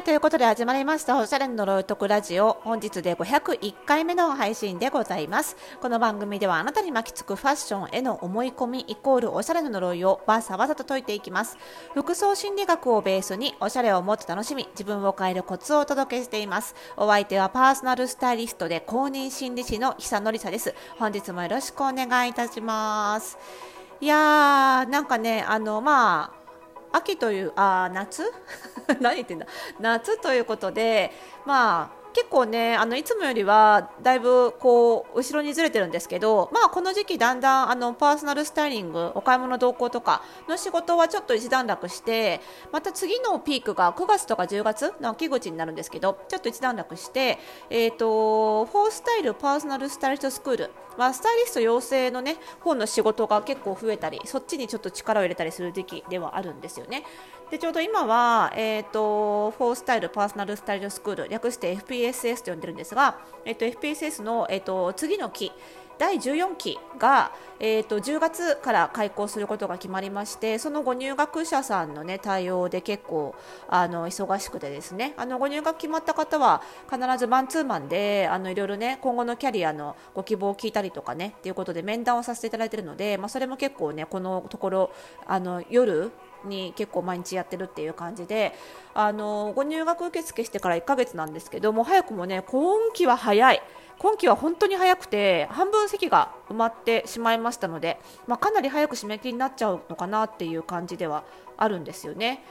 はい、ということで始まりましたおしゃれの呪いとくラジオ。本日で501回目の配信でございます。この番組ではあなたに巻きつくファッションへの思い込みイコールおしゃれの呪いをわさわさと解いていきます。服装心理学をベースにおしゃれをもっと楽しみ、自分を変えるコツをお届けしています。お相手はパーソナルスタイリストで公認心理師の久典さです。本日もよろしくお願いいたします。いやー、なんかね、あの、まあ、秋というあ夏？何言ってんだ？夏ということでまあ結構ねあのいつもよりはだいぶこう後ろにずれてるんですけどまあこの時期だんだんあのパーソナルスタイリングお買い物同行とかの仕事はちょっと一段落してまた次のピークが9月とか10月の秋口になるんですけどちょっと一段落してえっ、とフォースタイルパーソナルスタイリストスクールまあスタイリスト養成のね本の仕事が結構増えたりそっちにちょっと力を入れたりする時期ではあるんですよね。でちょうど今は、えーと、フォースタイルパーソナルスタイルスクール略して FPSS と呼んでるんですが、えーと、FPSS の、えーと、次の期第14期が、えー、と10月から開校することが決まりましてそのご入学者さんの、ね、対応で結構あの忙しくてですね。あのご入学決まった方は必ずマンツーマンであのいろいろね今後のキャリアのご希望を聞いたりとかねということで面談をさせていただいているので、まあ、それも結構ねこのところあの夜に結構毎日やってるっていう感じであのご入学受付してから1ヶ月なんですけども早くもね今期は早い今期は本当に早くて半分席が埋まってしまいましたので、まあ、かなり早く締め切りになっちゃうのかなっていう感じではあるんですよね。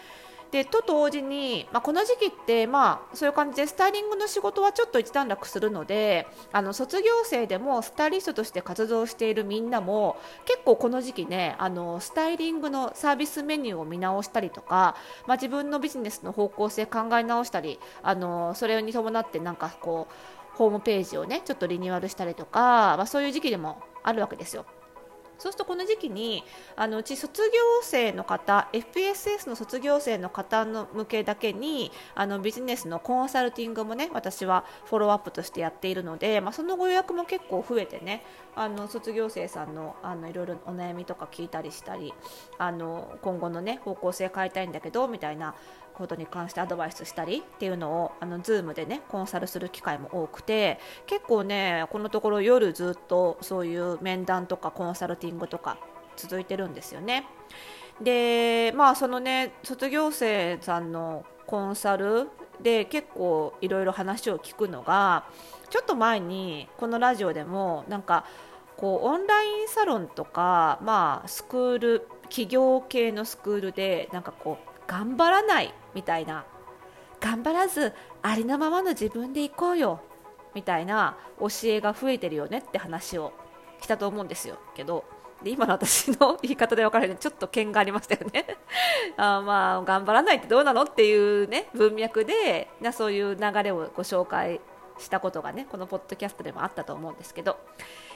でと同時に、まあ、この時期って、まあ、そういう感じでスタイリングの仕事はちょっと一段落するのであの卒業生でもスタイリストとして活動しているみんなも結構この時期ねあのスタイリングのサービスメニューを見直したりとか、まあ、自分のビジネスの方向性考え直したりあのそれに伴ってなんかこうホームページをねちょっとリニューアルしたりとか、まあ、そういう時期でもあるわけですよ。そうするとこの時期にあのうち卒業生の方 FPSS の卒業生の方の向けだけにあのビジネスのコンサルティングもね私はフォローアップとしてやっているので、まあ、そのご予約も結構増えてねあの卒業生さんのあのいろいろお悩みとか聞いたりしたりあの今後のね方向性変えたいんだけどみたいなことに関してアドバイスしたりっていうのをあの Zoom でねコンサルする機会も多くて結構ねこのところ夜ずっとそういう面談とかコンサルティングとか続いてるんですよね。でまあそのね卒業生さんのコンサルで結構いろいろ話を聞くのがちょっと前にこのラジオでもなんかこうオンラインサロンとか、まあ、スクール企業系のスクールでなんかこう頑張らないみたいな。頑張らずありのままの自分でいこうよ。みたいな教えが増えてるよねって話をしたと思うんですよ。けどで今の私の言い方で分からないちょっと剣がありましたよね。あまあ頑張らないってどうなのっていうね文脈でなそういう流れをご紹介したことがねこのポッドキャストでもあったと思うんですけど。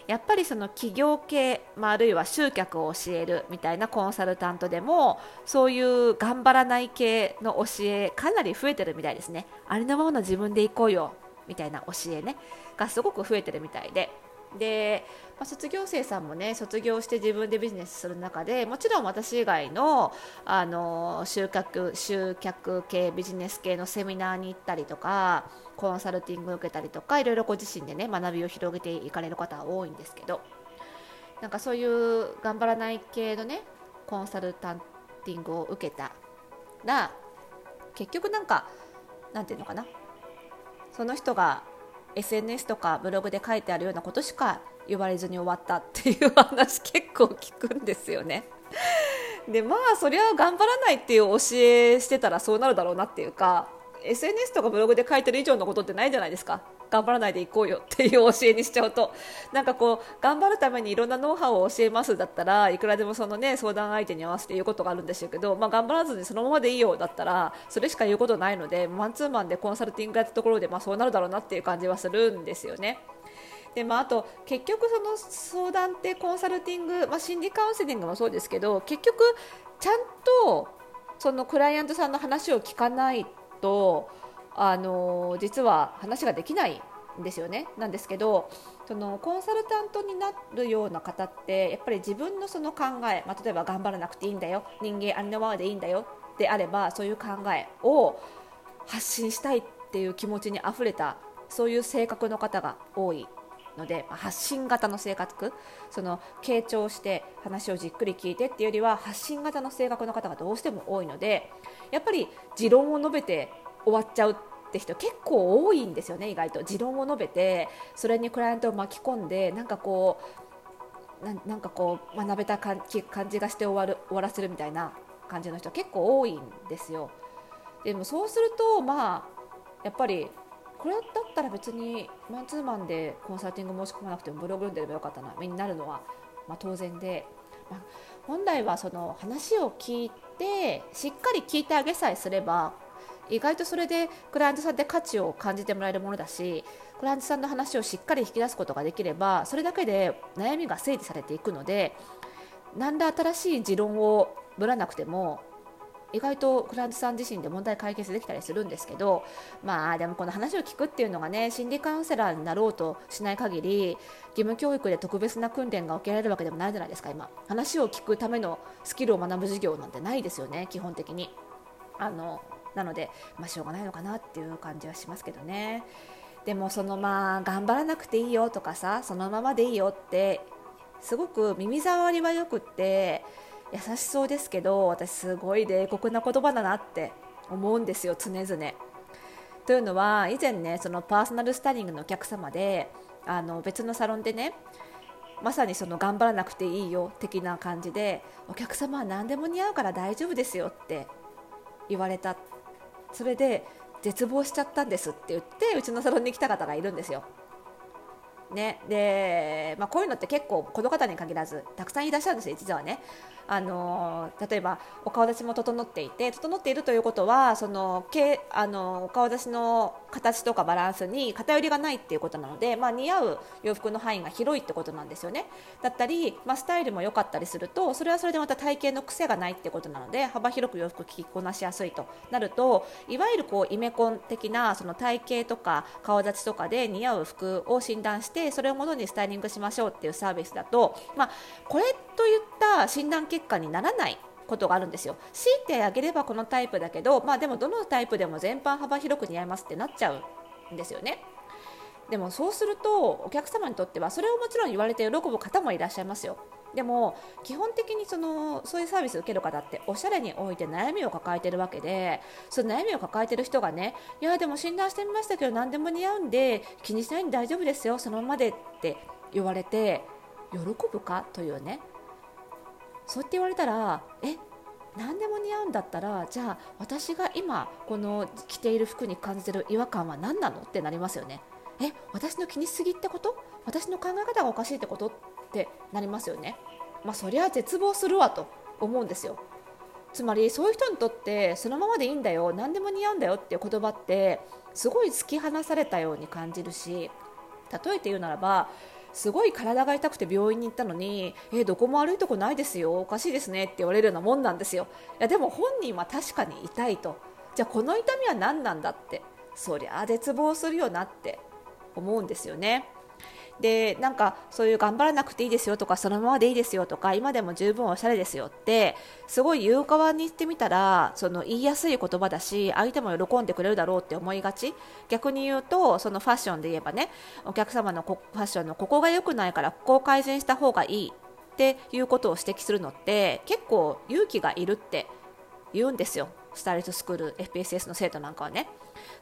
やっぱりその企業系、まあ、あるいは集客を教えるみたいなコンサルタントでもそういう頑張らない系の教えかなり増えてるみたいですね。ありのままの自分で行こうよみたいな教えねがすごく増えてるみたいでで、まあ、卒業生さんもね卒業して自分でビジネスする中でもちろん私以外のあの集客集客系ビジネス系のセミナーに行ったりとかコンサルティングを受けたりとかいろいろご自身でね学びを広げていかれる方は多いんですけどなんかそういう頑張らない系のねコンサルタンティングを受けたら結局なんかなんていうのかなその人が SNS とかブログで書いてあるようなことしか言われずに終わったっていう話結構聞くんですよね。でまあそりゃ頑張らないっていう教えしてたらそうなるだろうなっていうか SNS とかブログで書いてる以上のことってないじゃないですか頑張らないでいこうよっていう教えにしちゃうとなんかこう頑張るためにいろんなノウハウを教えますだったらいくらでもそのね相談相手に合わせて言うことがあるんでしょうけど、まあ、頑張らずにそのままでいいよだったらそれしか言うことないのでマンツーマンでコンサルティングやったところで、まあ、そうなるだろうなっていう感じはするんですよね。でまあ、あと結局その相談ってコンサルティング、まあ、心理カウンセリングもそうですけど結局ちゃんとそのクライアントさんの話を聞かないとあの実は話ができないんですよね。なんですけどそのコンサルタントになるような方ってやっぱり自分のその考え、まあ、例えば頑張らなくていいんだよ。人間ありのままでいいんだよ。であればそういう考えを発信したいっていう気持ちにあふれたそういう性格の方が多い。ので発信型の性格その傾聴して話をじっくり聞いてっていうよりは発信型の性格の方がどうしても多いのでやっぱり持論を述べて終わっちゃうって人結構多いんですよね意外と持論を述べてそれにクライアントを巻き込んでなんかこうなんかこう学べた感じがして終わる終わらせるみたいな感じの人結構多いんですよ。でもそうするとまあやっぱりこれだったら別にマンツーマンでコンサルティング申し込まなくてもブログ読んでればよかったなになるのは、まあ、当然で、まあ、本来はその話を聞いてしっかり聞いてあげさえすれば意外とそれでクライアントさんって価値を感じてもらえるものだしクライアントさんの話をしっかり引き出すことができればそれだけで悩みが整理されていくので何ら新しい持論をぶらなくても意外とクライアントさん自身で問題解決できたりするんですけどまあでもこの話を聞くっていうのがね心理カウンセラーになろうとしない限り義務教育で特別な訓練が受けられるわけでもないじゃないですか今。話を聞くためのスキルを学ぶ授業なんてないですよね基本的に。あのなのでまあしょうがないのかなっていう感じはしますけどね。でもそのまあ頑張らなくていいよとかさそのままでいいよってすごく耳障りはよくって優しそうですけど私すごい冷酷な言葉だなって思うんですよ常々。というのは以前ねそのパーソナルスタディングのお客様であの別のサロンでねまさにその頑張らなくていいよ的な感じでお客様は何でも似合うから大丈夫ですよって言われたそれで絶望しちゃったんですって言ってうちのサロンに来た方がいるんですよ。ねでまあ、こういうのって結構この方に限らずたくさんいらっしゃるんですよ、実はね。あの例えばお顔立ちも整っていて整っているということはそのけあのお顔立ちの形とかバランスに偏りがないっていうことなので、まあ、似合う洋服の範囲が広いってことなんですよねだったり、まあ、スタイルも良かったりするとそれはそれでまた体型の癖がないってことなので幅広く洋服着こなしやすいとなるといわゆるこうイメコン的なその体型とか顔立ちとかで似合う服を診断してそれをものにスタイリングしましょうっていうサービスだと、まあ、これといった診断結果にならないことがあるんですよ。強いてあげればこのタイプだけど、まあ、でもどのタイプでも全般幅広く似合いますってなっちゃうんですよね。でもそうするとお客様にとってはそれをもちろん言われて喜ぶ方もいらっしゃいますよ。でも基本的にそのそういうサービスを受ける方っておしゃれにおいて悩みを抱えているわけでその悩みを抱えている人がねいやでも診断してみましたけど何でも似合うんで気にしないんで大丈夫ですよそのままでって言われて喜ぶか？というね。そうやって言われたらえ？何でも似合うんだったらじゃあ私が今この着ている服に感じてる違和感は何なの？ってなりますよね。え私の気にしすぎってこと？私の考え方がおかしいってことってなりますよねまあそりゃ絶望するわと思うんですよつまりそういう人にとってそのままでいいんだよ何でも似合うんだよっていう言葉ってすごい突き放されたように感じるし例えて言うならばすごい体が痛くて病院に行ったのに、え、どこも悪いとこないですよ、おかしいですねって言われるようなもんなんですよ。いやでも本人は確かに痛いと。じゃあこの痛みは何なんだって。そりゃ絶望するよなって思うんですよね。でなんかそういう頑張らなくていいですよとかそのままでいいですよとか今でも十分おしゃれですよってすごい言う側にしてみたらその言いやすい言葉だし相手も喜んでくれるだろうって思いがち逆に言うとそのファッションで言えばねお客様のファッションのここが良くないからここを改善した方がいいっていうことを指摘するのって結構勇気がいるって言うんですよスタイリストスクール FPSS の生徒なんかはね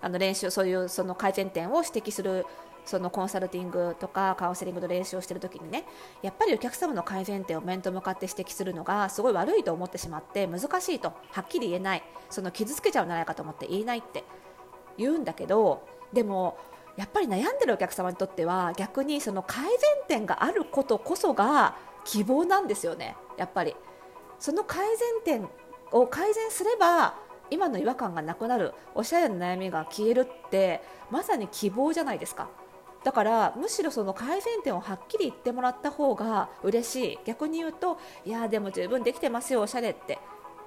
あの練習そういうその改善点を指摘するそのコンサルティングとかカウンセリングの練習をしている時にねやっぱりお客様の改善点を面と向かって指摘するのがすごい悪いと思ってしまって難しいとはっきり言えないその傷つけちゃうんじゃないかと思って言えないって言うんだけどでもやっぱり悩んでるお客様にとっては逆にその改善点があることこそが希望なんですよねやっぱり。その改善点を改善すれば今の違和感がなくなる。おしゃれな悩みが消えるってまさに希望じゃないですか。だからむしろその改善点をはっきり言ってもらった方が嬉しい。逆に言うといやでも十分できてますよおしゃれって。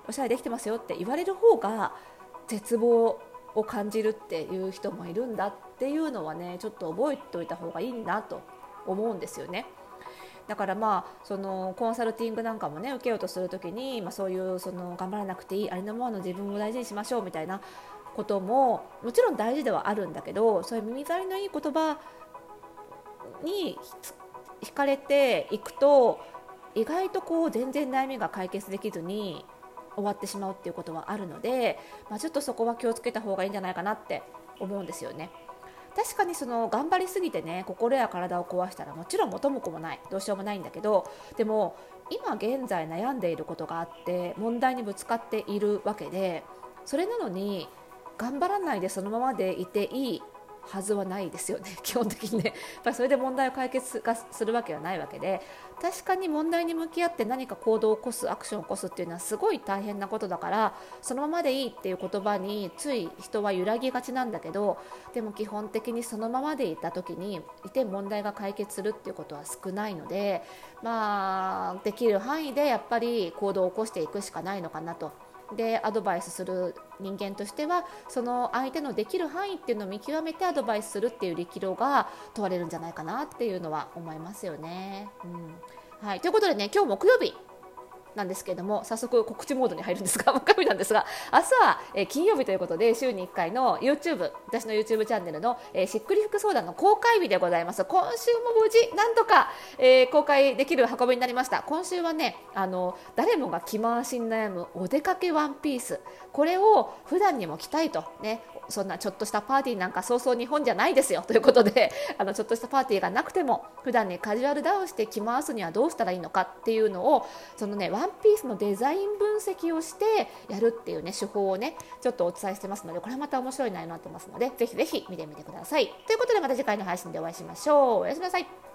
おしゃれできてますよって言われる方が絶望を感じるっていう人もいるんだっていうのはねちょっと覚えておいた方がいいなと思うんですよね。だからまあそのコンサルティングなんかもね受けようとする時に、まあ、そういうその頑張らなくていいありのままの自分を大事にしましょうみたいなことももちろん大事ではあるんだけどそういう耳障りのいい言葉に惹かれていくと意外とこう全然悩みが解決できずに終わってしまうっていうことはあるので、まあ、ちょっとそこは気をつけた方がいいんじゃないかなって思うんですよね。確かにその頑張りすぎてね心や体を壊したらもちろん元も子もない。どうしようもないんだけどでも今現在悩んでいることがあって問題にぶつかっているわけでそれなのに頑張らないでそのままでいていい。はずはないですよね 基本的にねやっぱりそれで問題を解決するわけはないわけで確かに問題に向き合って何か行動を起こすアクションを起こすっていうのはすごい大変なことだからそのままでいいっていう言葉につい人は揺らぎがちなんだけどでも基本的にそのままでいた時にいて問題が解決するっていうことは少ないのでまあできる範囲でやっぱり行動を起こしていくしかないのかなと。でアドバイスする人間としてはその相手のできる範囲っていうのを見極めてアドバイスするっていう力量が問われるんじゃないかなっていうのは思いますよね。うん。はい、ということでね今日木曜日。なんですけれども早速告知モードに入るんですが木曜日なんですが明日は、えー、金曜日ということで週に1回の YouTube 私の YouTube チャンネルの、えー、しっくり服相談の公開日でございます。今週も無事なんとか、えー、公開できる運びになりました。今週はねあの誰もが着回しに悩むお出かけワンピース。これを普段にも着たいとねそんなちょっとしたパーティーなんかそうそう日本じゃないですよということで あのちょっとしたパーティーがなくても普段ねカジュアルダウンして着回すにはどうしたらいいのかっていうのをそのねワンピースのデザイン分析をしてやるっていうね手法をねちょっとお伝えしてますのでこれはまた面白い内容になってますのでぜひぜひ見てみてください。ということでまた次回の配信でお会いしましょう。おやすみなさい。